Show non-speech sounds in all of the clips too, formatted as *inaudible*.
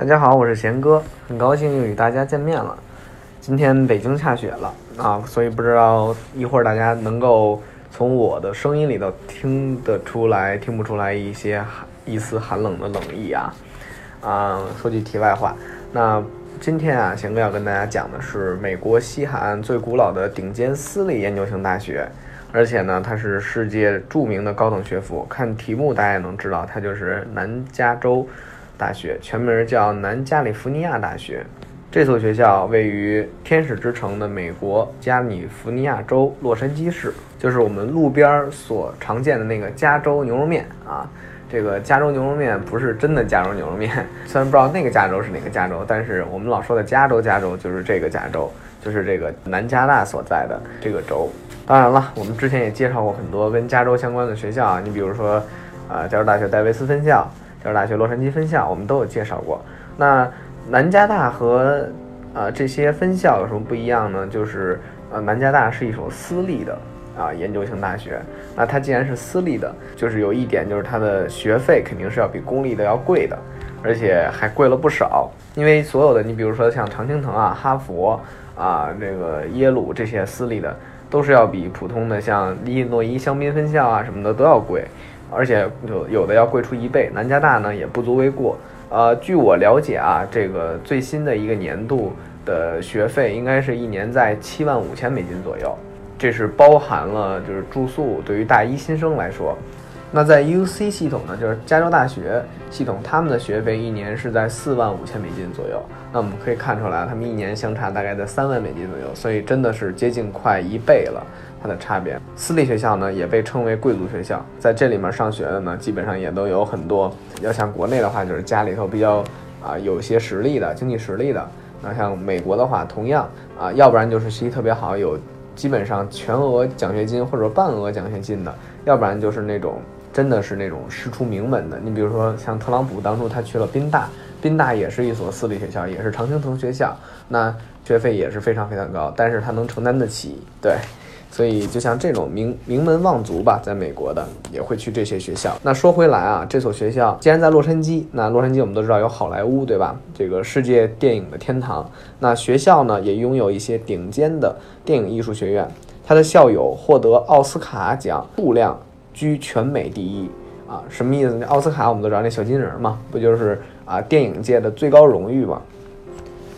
大家好，我是贤哥，很高兴又与大家见面了。今天北京下雪了啊，所以不知道一会儿大家能够从我的声音里头听得出来，听不出来一些寒一丝寒冷的冷意啊。啊，说句题外话，那今天啊，贤哥要跟大家讲的是美国西海岸最古老的顶尖私立研究型大学，而且呢，它是世界著名的高等学府。看题目大家也能知道，它就是南加州。大学全名叫南加利福尼亚大学，这所学校位于天使之城的美国加利福尼亚州洛杉矶市，就是我们路边所常见的那个加州牛肉面啊。这个加州牛肉面不是真的加州牛肉面，*laughs* 虽然不知道那个加州是哪个加州，但是我们老说的加州，加州就是这个加州，就是这个南加大所在的这个州。当然了，我们之前也介绍过很多跟加州相关的学校啊，你比如说，呃，加州大学戴维斯分校。加州大学洛杉矶分校，我们都有介绍过。那南加大和呃这些分校有什么不一样呢？就是呃南加大是一所私立的啊研究型大学。那它既然是私立的，就是有一点就是它的学费肯定是要比公立的要贵的，而且还贵了不少。因为所有的你比如说像常青藤啊、哈佛啊、这个耶鲁这些私立的，都是要比普通的像伊利诺伊香槟分校啊什么的都要贵。而且有有的要贵出一倍，南加大呢也不足为过。呃，据我了解啊，这个最新的一个年度的学费应该是一年在七万五千美金左右，这是包含了就是住宿，对于大一新生来说。那在 U C 系统呢，就是加州大学系统，他们的学费一年是在四万五千美金左右。那我们可以看出来，他们一年相差大概在三万美金左右，所以真的是接近快一倍了。它的差别，私立学校呢也被称为贵族学校，在这里面上学的呢，基本上也都有很多。要像国内的话，就是家里头比较啊有些实力的经济实力的。那像美国的话，同样啊，要不然就是学习特别好，有基本上全额奖学金或者半额奖学金的，要不然就是那种真的是那种师出名门的。你比如说像特朗普当初他去了宾大，宾大也是一所私立学校，也是常青藤学校，那学费也是非常非常高，但是他能承担得起，对。所以，就像这种名名门望族吧，在美国的也会去这些学校。那说回来啊，这所学校既然在洛杉矶，那洛杉矶我们都知道有好莱坞，对吧？这个世界电影的天堂。那学校呢，也拥有一些顶尖的电影艺术学院。它的校友获得奥斯卡奖数量居全美第一啊！什么意思？奥斯卡我们都知道那小金人嘛，不就是啊电影界的最高荣誉嘛？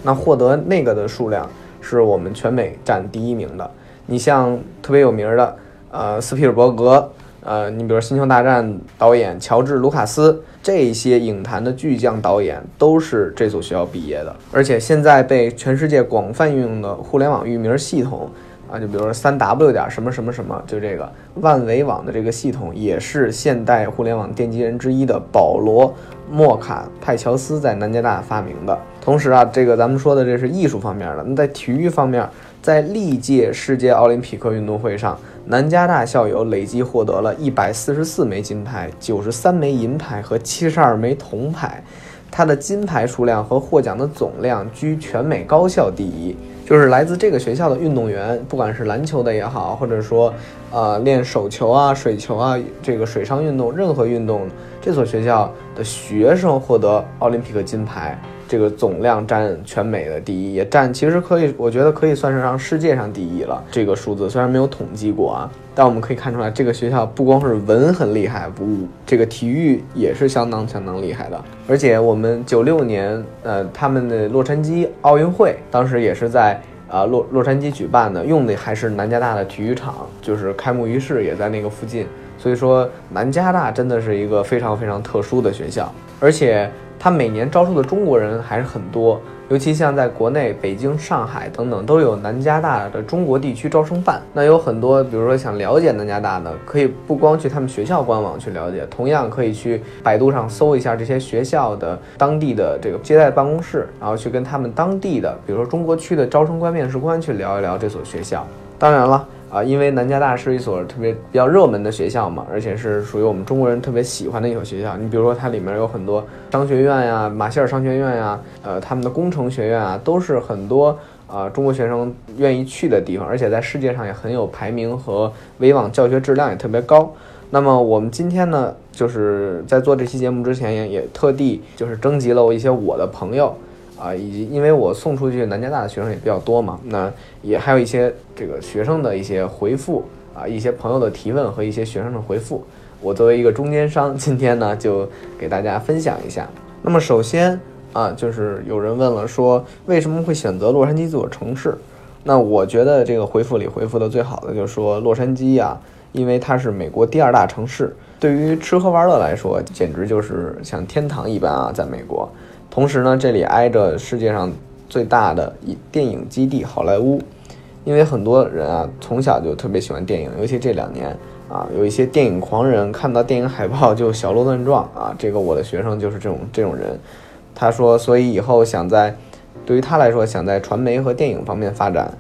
那获得那个的数量是我们全美占第一名的。你像特别有名的，呃，斯皮尔伯格，呃，你比如《星球大战》导演乔治·卢卡斯，这些影坛的巨匠导演都是这所学校毕业的。而且现在被全世界广泛运用的互联网域名系统，啊，就比如说三 W 点什么什么什么，就这个万维网的这个系统，也是现代互联网奠基人之一的保罗·莫卡派乔斯在南加大发明的。同时啊，这个咱们说的这是艺术方面的，那在体育方面。在历届世界奥林匹克运动会上，南加大校友累计获得了一百四十四枚金牌、九十三枚银牌和七十二枚铜牌。它的金牌数量和获奖的总量居全美高校第一。就是来自这个学校的运动员，不管是篮球的也好，或者说，呃，练手球啊、水球啊，这个水上运动，任何运动，这所学校的学生获得奥林匹克金牌。这个总量占全美的第一，也占其实可以，我觉得可以算是上世界上第一了。这个数字虽然没有统计过啊，但我们可以看出来，这个学校不光是文很厉害，不，这个体育也是相当相当厉害的。而且我们九六年，呃，他们的洛杉矶奥运会当时也是在啊洛洛杉矶举办的，用的还是南加大的体育场，就是开幕仪式也在那个附近。所以说，南加大真的是一个非常非常特殊的学校，而且。他每年招收的中国人还是很多，尤其像在国内，北京、上海等等都有南加大的中国地区招生办。那有很多，比如说想了解南加大的，可以不光去他们学校官网去了解，同样可以去百度上搜一下这些学校的当地的这个接待办公室，然后去跟他们当地的，比如说中国区的招生官、面试官去聊一聊这所学校。当然了。啊，因为南加大是一所特别比较热门的学校嘛，而且是属于我们中国人特别喜欢的一所学校。你比如说，它里面有很多商学院呀，马歇尔商学院呀，呃，他们的工程学院啊，都是很多啊中国学生愿意去的地方，而且在世界上也很有排名和威望，教学质量也特别高。那么我们今天呢，就是在做这期节目之前也也特地就是征集了我一些我的朋友啊，以及因为我送出去南加大的学生也比较多嘛，那也还有一些这个学生的一些回复啊，一些朋友的提问和一些学生的回复，我作为一个中间商，今天呢就给大家分享一下。那么首先啊，就是有人问了说为什么会选择洛杉矶这座城市？那我觉得这个回复里回复的最好的就是说洛杉矶呀。因为它是美国第二大城市，对于吃喝玩乐来说，简直就是像天堂一般啊！在美国，同时呢，这里挨着世界上最大的一电影基地好莱坞。因为很多人啊，从小就特别喜欢电影，尤其这两年啊，有一些电影狂人看到电影海报就小鹿乱撞啊。这个我的学生就是这种这种人，他说，所以以后想在，对于他来说，想在传媒和电影方面发展。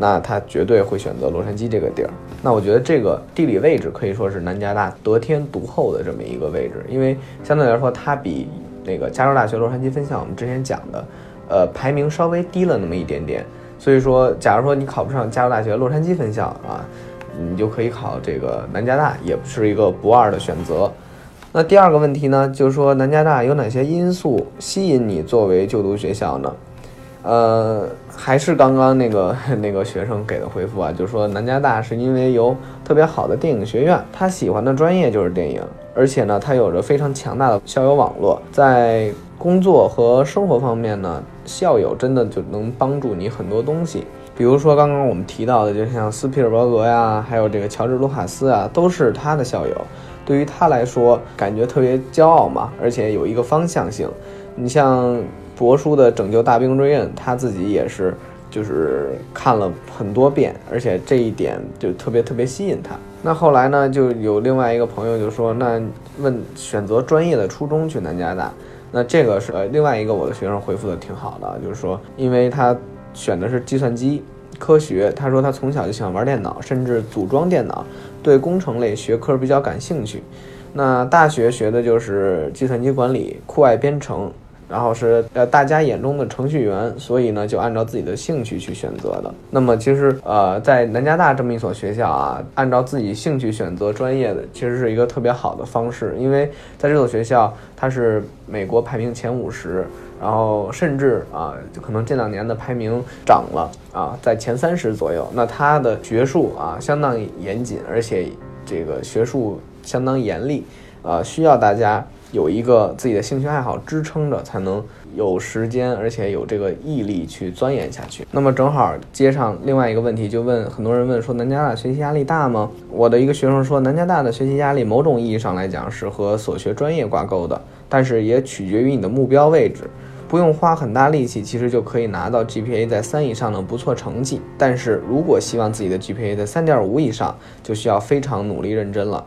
那他绝对会选择洛杉矶这个地儿。那我觉得这个地理位置可以说是南加大得天独厚的这么一个位置，因为相对来说它比那个加州大学洛杉矶分校我们之前讲的，呃，排名稍微低了那么一点点。所以说，假如说你考不上加州大学洛杉矶分校啊，你就可以考这个南加大，也不是一个不二的选择。那第二个问题呢，就是说南加大有哪些因素吸引你作为就读学校呢？呃，还是刚刚那个 *laughs* 那个学生给的回复啊，就说南加大是因为有特别好的电影学院，他喜欢的专业就是电影，而且呢，他有着非常强大的校友网络，在工作和生活方面呢，校友真的就能帮助你很多东西。比如说刚刚我们提到的，就像斯皮尔伯格呀，还有这个乔治卢卡斯啊，都是他的校友，对于他来说感觉特别骄傲嘛，而且有一个方向性。你像。博叔的《拯救大兵瑞恩》，他自己也是，就是看了很多遍，而且这一点就特别特别吸引他。那后来呢，就有另外一个朋友就说，那问选择专业的初衷去南加大，那这个是另外一个我的学生回复的挺好的，就是说，因为他选的是计算机科学，他说他从小就喜欢玩电脑，甚至组装电脑，对工程类学科比较感兴趣。那大学学的就是计算机管理、酷爱编程。然后是呃大家眼中的程序员，所以呢就按照自己的兴趣去选择的。那么其实呃在南加大这么一所学校啊，按照自己兴趣选择专业的，其实是一个特别好的方式。因为在这所学校，它是美国排名前五十，然后甚至啊可能这两年的排名涨了啊，在前三十左右。那它的学术啊相当严谨，而且这个学术相当严厉，啊需要大家。有一个自己的兴趣爱好支撑着，才能有时间，而且有这个毅力去钻研下去。那么正好接上另外一个问题，就问很多人问说南加大学习压力大吗？我的一个学生说，南加大的学习压力某种意义上来讲是和所学专业挂钩的，但是也取决于你的目标位置，不用花很大力气，其实就可以拿到 GPA 在三以上的不错成绩。但是如果希望自己的 GPA 在三点五以上，就需要非常努力认真了。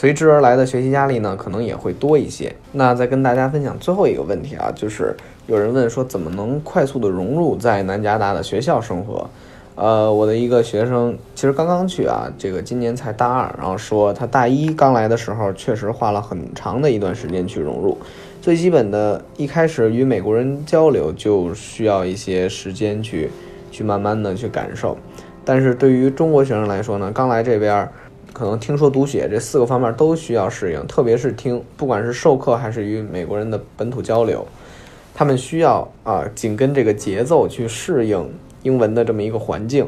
随之而来的学习压力呢，可能也会多一些。那再跟大家分享最后一个问题啊，就是有人问说，怎么能快速的融入在南加大的学校生活？呃，我的一个学生其实刚刚去啊，这个今年才大二，然后说他大一刚来的时候，确实花了很长的一段时间去融入。最基本的一开始与美国人交流，就需要一些时间去去慢慢的去感受。但是对于中国学生来说呢，刚来这边。可能听说读写这四个方面都需要适应，特别是听，不管是授课还是与美国人的本土交流，他们需要啊紧跟这个节奏去适应英文的这么一个环境。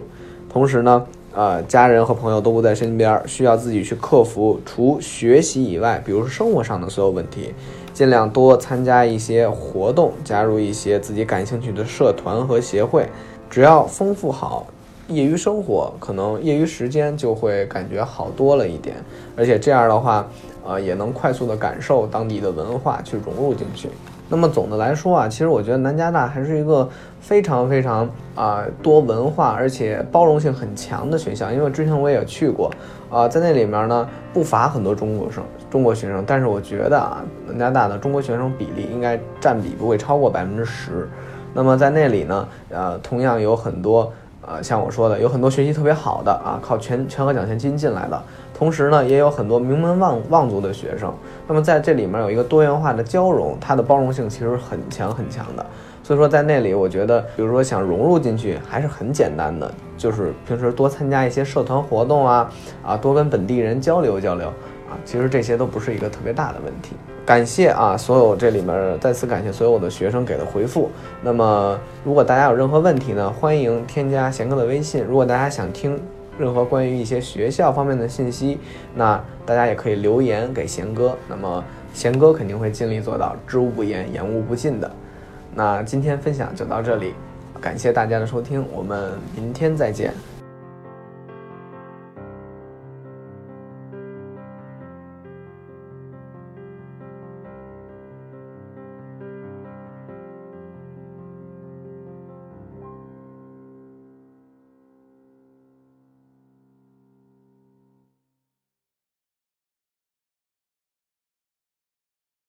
同时呢，啊家人和朋友都不在身边，需要自己去克服除学习以外，比如说生活上的所有问题，尽量多参加一些活动，加入一些自己感兴趣的社团和协会，只要丰富好。业余生活可能业余时间就会感觉好多了一点，而且这样的话，呃，也能快速的感受当地的文化，去融入进去。那么总的来说啊，其实我觉得南加大还是一个非常非常啊多文化，而且包容性很强的学校。因为之前我也去过，啊，在那里面呢不乏很多中国生、中国学生，但是我觉得啊，南加大的中国学生比例应该占比不会超过百分之十。那么在那里呢，呃，同样有很多。呃，像我说的，有很多学习特别好的啊，靠全全额奖学金进来的，同时呢，也有很多名门望望族的学生。那么在这里面有一个多元化的交融，它的包容性其实很强很强的。所以说在那里，我觉得，比如说想融入进去，还是很简单的，就是平时多参加一些社团活动啊，啊，多跟本地人交流交流啊，其实这些都不是一个特别大的问题。感谢啊，所有这里面再次感谢所有我的学生给的回复。那么如果大家有任何问题呢，欢迎添加贤哥的微信。如果大家想听任何关于一些学校方面的信息，那大家也可以留言给贤哥。那么贤哥肯定会尽力做到知无不言，言无不尽的。那今天分享就到这里，感谢大家的收听，我们明天再见。